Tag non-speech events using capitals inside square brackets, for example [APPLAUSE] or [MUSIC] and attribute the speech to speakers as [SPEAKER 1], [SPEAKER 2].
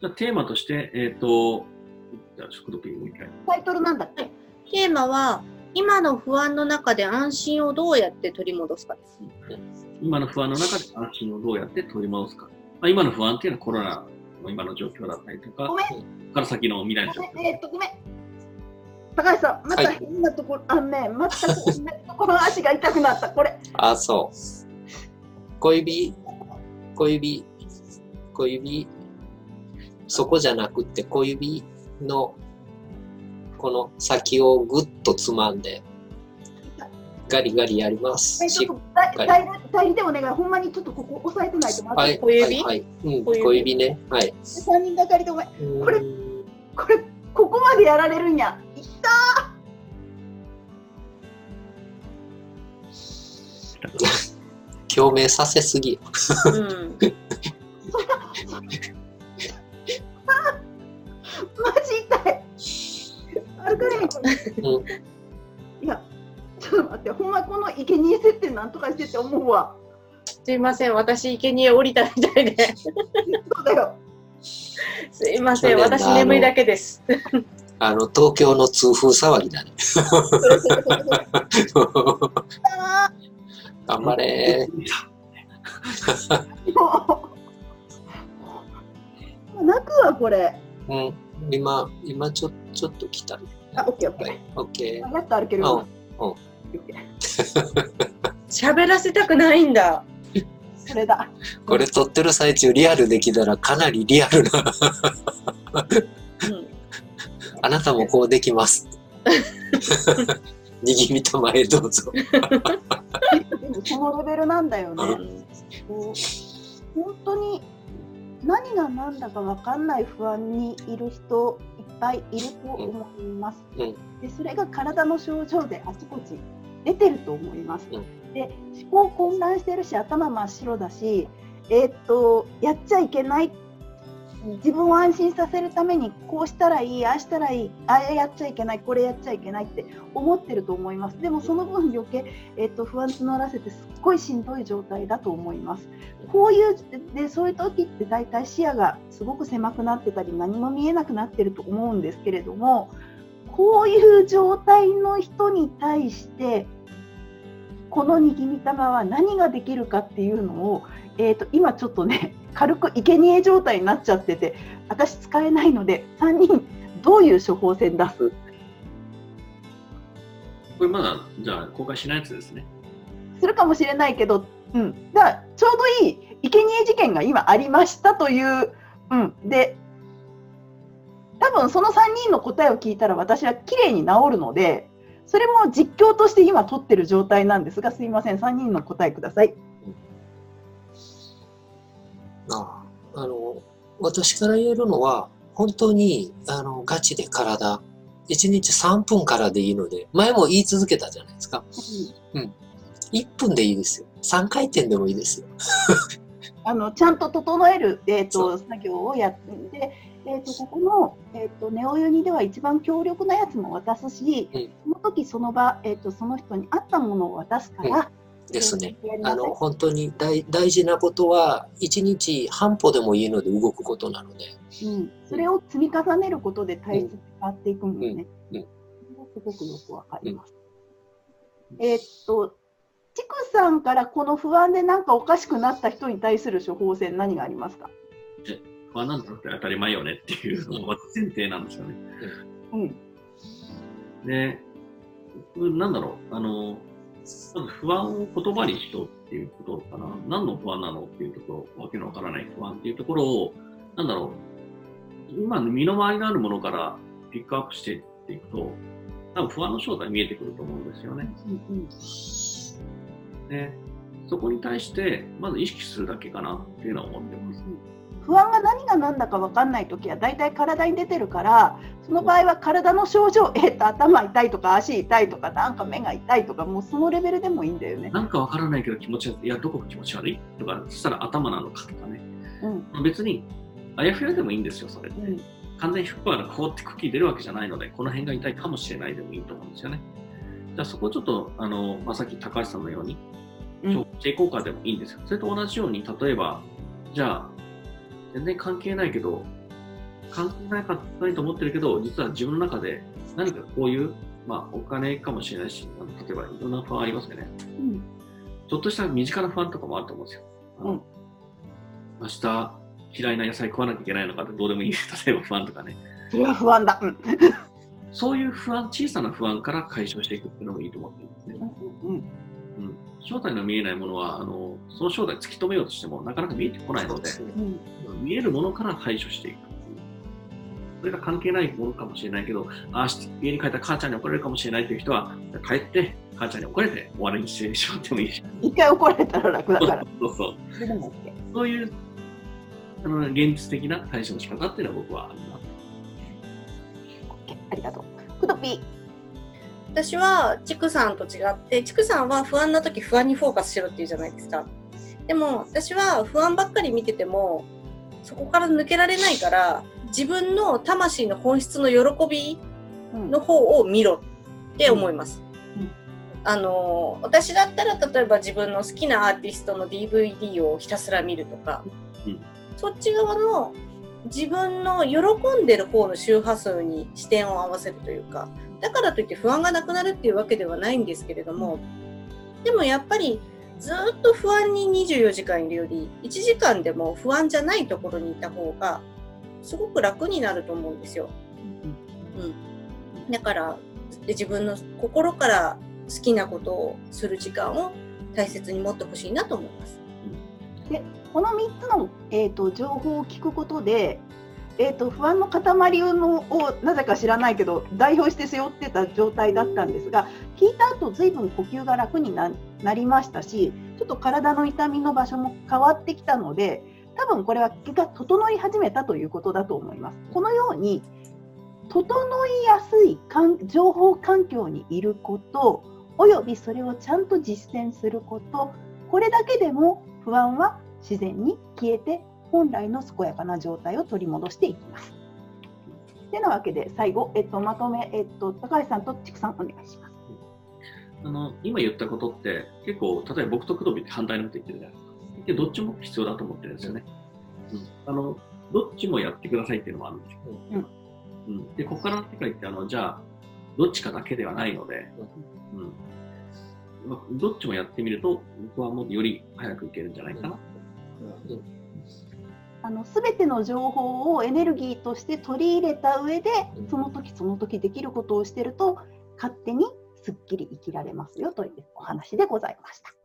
[SPEAKER 1] じゃあテーマとして、えっ、と、じゃあ、食もう一回。
[SPEAKER 2] タイトルなんだっけ？
[SPEAKER 3] テーマは、今の不安の中で安心をどうやって取り戻すかです。
[SPEAKER 1] 今の不安の中で安心をどうやって取り戻すか。まあ、今の不安っていうのはコロナの今の状況だったりとか、
[SPEAKER 2] ごめん
[SPEAKER 1] ここから先の未来の状況。
[SPEAKER 2] えーっと、ごめん。高橋さん、また変なところ、あのね、また変なところ足が痛くなった。これ。
[SPEAKER 4] あ、そう。小指、小指、小指、そこじゃなくって小指のこの先をぐっとつまんで、ガリガリやります。
[SPEAKER 2] はい、ちょっと代代理でお願い。ほんまにちょっとここ押さえてないとまずい。
[SPEAKER 4] はい、
[SPEAKER 3] 小指？
[SPEAKER 4] はい、はいうん、
[SPEAKER 3] 小指
[SPEAKER 4] ね。はい。
[SPEAKER 2] 三人がかりでお前、これこれ、ここまでやられるんや。いった [LAUGHS]
[SPEAKER 4] 共鳴させすぎ。
[SPEAKER 3] うん。
[SPEAKER 4] う [LAUGHS] ん
[SPEAKER 2] いや、ちょっと待って、ほんまこの生贄設定なんとかしてって思うわ。
[SPEAKER 3] すいません、私、生贄降りたみたいで。
[SPEAKER 2] そうだよ。
[SPEAKER 3] すいません、私眠いだけです。
[SPEAKER 4] あの、東京の痛風騒ぎだね。
[SPEAKER 2] あ [LAUGHS]
[SPEAKER 4] 頑張れ
[SPEAKER 2] 泣くわ、これ。
[SPEAKER 4] うん。今、今ちょ、ちょっと来た。
[SPEAKER 2] あ、オッケーオッケ
[SPEAKER 4] はい、オッケ
[SPEAKER 2] ー。やっと歩けるよう
[SPEAKER 4] ん
[SPEAKER 2] オッケー
[SPEAKER 3] 喋らせたくないんだ。
[SPEAKER 2] それだ。
[SPEAKER 4] ー。これ撮ってる最中リアルできたらかなりリアルな。
[SPEAKER 3] うん。
[SPEAKER 4] あなたもこうできます。[LAUGHS] 握りたまへどうぞ。
[SPEAKER 2] でもそのレベルなんだよね。こう本当に何が何だか分かんない不安にいる人いっぱいいると思います。
[SPEAKER 4] うん
[SPEAKER 2] でそれが体の症状であちこち出てると思います。
[SPEAKER 4] うん
[SPEAKER 2] で思考混乱してるし頭真っ白だし、えーっとやっちゃいけない自分を安心させるためにこうしたらいいああしたらいいあれやっちゃいけないこれやっちゃいけないって思ってると思います。でもその分余計えっと不安募らせてすっごいしんどい状態だと思います。こういうでそういう時って大体視野がすごく狭くなってたり何も見えなくなってると思うんですけれどもこういう状態の人に対してこの握り玉は何ができるかっていうのを、えー、と今ちょっとね [LAUGHS] 軽く生贄状態になっちゃってて私使えないので3人どういう処方箋出す？
[SPEAKER 1] これまだ、じゃあ、公開しないやつですね。
[SPEAKER 2] するかもしれないけど、うん、だからちょうどいい生贄事件が今ありましたという、うん、で多分その3人の答えを聞いたら私は綺麗に治るのでそれも実況として今取ってる状態なんですがすいません3人の答えください。
[SPEAKER 4] ああの、私から言えるのは、本当に、あの、ガチで体、1日3分からでいいので、前も言い続けたじゃないですか。1分でいいですよ。3回転でもいいですよ。[LAUGHS]
[SPEAKER 2] あのちゃんと整える、えー、
[SPEAKER 4] そ
[SPEAKER 2] と作業をやって、えー、とここの、えー、とネオユニでは一番強力なやつも渡すし、
[SPEAKER 4] うん。
[SPEAKER 2] その時その場、えー、とその人に合ったものを渡すから、
[SPEAKER 4] ですね。あの、本当に大大事なことは、1日半歩でもいいので動くことなので、
[SPEAKER 2] うん、それを積み重ねることで体質変わっていくもんね。
[SPEAKER 4] うん。うん。
[SPEAKER 2] すごくよくわかります。えーっと、ちくさんからこの不安でなんかおかしくなった人に対する処方箋何がありますか？
[SPEAKER 1] 不安なんだって当たり前よねっていうのが前提なんですよね。
[SPEAKER 2] うん。
[SPEAKER 1] で、なんだろう、あの、不安を言葉にしようっていうことかな。何の不安なのっていうところ、わけのわからない不安っていうところを、なんだろう、今身の回りにあるものからピックアップしていっていくと、多分不安の正体見えてくると思うんですよね。
[SPEAKER 2] うん
[SPEAKER 1] で、そこに対して、まず意識するだけかなっていうのは思ってます。
[SPEAKER 2] 不安が何が何だか分かんないときは大体体に出てるからその場合は体の症状、えーっと頭痛いとか足痛いとかなんか目が痛いとかもうそのレベルでもいいんだよね。
[SPEAKER 1] なんかわからないけど気持ち悪い。いや、どこが気持ち悪い？とか、そしたら頭なのかとかね。
[SPEAKER 2] うん
[SPEAKER 1] 別に、あやふやでもいいんですよ、それって。
[SPEAKER 2] うん
[SPEAKER 1] 完全に100%がこうってクッキー出るわけじゃないので、この辺が痛いかもしれないでもいいと思うんですよね。じゃあそこをちょっと、あの、まあ、さっき高橋さんのように、
[SPEAKER 2] うん
[SPEAKER 1] 調整効果でもいいんですよ。それと同じように、例えば、じゃあ、全然関係ないけど、関係なかったりと思ってるけど、実は自分の中で何かこういう、まあ、お金かもしれないし、例えばいろんな不安ありますよね。
[SPEAKER 2] うん
[SPEAKER 1] ちょっとした身近な不安とかもあると思うんですよ。
[SPEAKER 2] うん
[SPEAKER 1] 明日、嫌いな野菜食わなきゃいけないのかってどうでもいい、[LAUGHS] 例えば不安とかね。
[SPEAKER 2] それは不安だ。うん
[SPEAKER 1] そういう不安、小さな不安から解消していくっていうのもいいと思ってるんですね。
[SPEAKER 2] うん
[SPEAKER 1] うん、正体の見えないものはあの、その正体突き止めようとしてもなかなか見えてこないので、
[SPEAKER 2] うん
[SPEAKER 1] 見えるものから対処していく。それが関係ないものかもしれないけど、ああ、家に帰ったら母ちゃんに怒られるかもしれないという人は、帰って母ちゃんに怒られて終わりにしてしまってもいいし。
[SPEAKER 2] 一回怒られたら楽だから。
[SPEAKER 1] そうそう。
[SPEAKER 2] そ
[SPEAKER 1] ういうあの現実的な対処の仕方っていうのは僕はあるな。
[SPEAKER 2] OK ありがとう。クドピー。
[SPEAKER 3] 私は、チクさんと違って、チクさんは不安な時不安にフォーカスしろって言うじゃないですか。でも、私は不安ばっかり見てても、そこから抜けられないから、自分の魂の本質の喜び
[SPEAKER 2] うん。
[SPEAKER 3] の方を見ろって思います。
[SPEAKER 2] うん。うん。
[SPEAKER 3] あの私だったら例えば自分の好きなアーティストの DVD をひたすら見るとか、
[SPEAKER 1] うん。
[SPEAKER 3] そっち側の自分の喜んでる方の周波数に視点を合わせるというかだからといって不安がなくなるっていうわけではないんですけれどもでもやっぱりずっと不安に24時間いるより1時間でも不安じゃないところにいた方がすごく楽になると思うんですよ。うん、だからで自分の心から好きなことをする時間を大切に持ってほしいなと思います。
[SPEAKER 2] この3つの、えー、と情報を聞くことで、えー、と不安の塊のをなぜか知らないけど代表して背負ってた状態だったんですが聞いた後ずいぶん呼吸が楽にななりましたしちょっと体の痛みの場所も変わってきたので多分これは気が整い始めたということだと思います。このように整いやすい情報環境にいることおよびそれをちゃんと実践することこれだけでも不安は自然に消えて本来の健やかな状態を取り戻していきます。てなわけで最後、えっと、まとめ、えっと、高橋さんと畜さんお願いします。
[SPEAKER 1] あの今言ったことって結構、例えば僕と工藤って反対のこと言ってるじゃないですか。でどっちも必要だと思ってるんですよね。うん、あのどっちもやってくださいっていうのもあるんですよ。うん、でここからの世界ってあのじゃあどっちかだけではないので、うんまあ、どっちもやってみると僕はもうより早くいけるんじゃないかな。
[SPEAKER 2] あの全ての情報をエネルギーとして取り入れた上で
[SPEAKER 4] うん
[SPEAKER 2] その時その時できることをしてると勝手にすっきり生きられますよというお話でございました。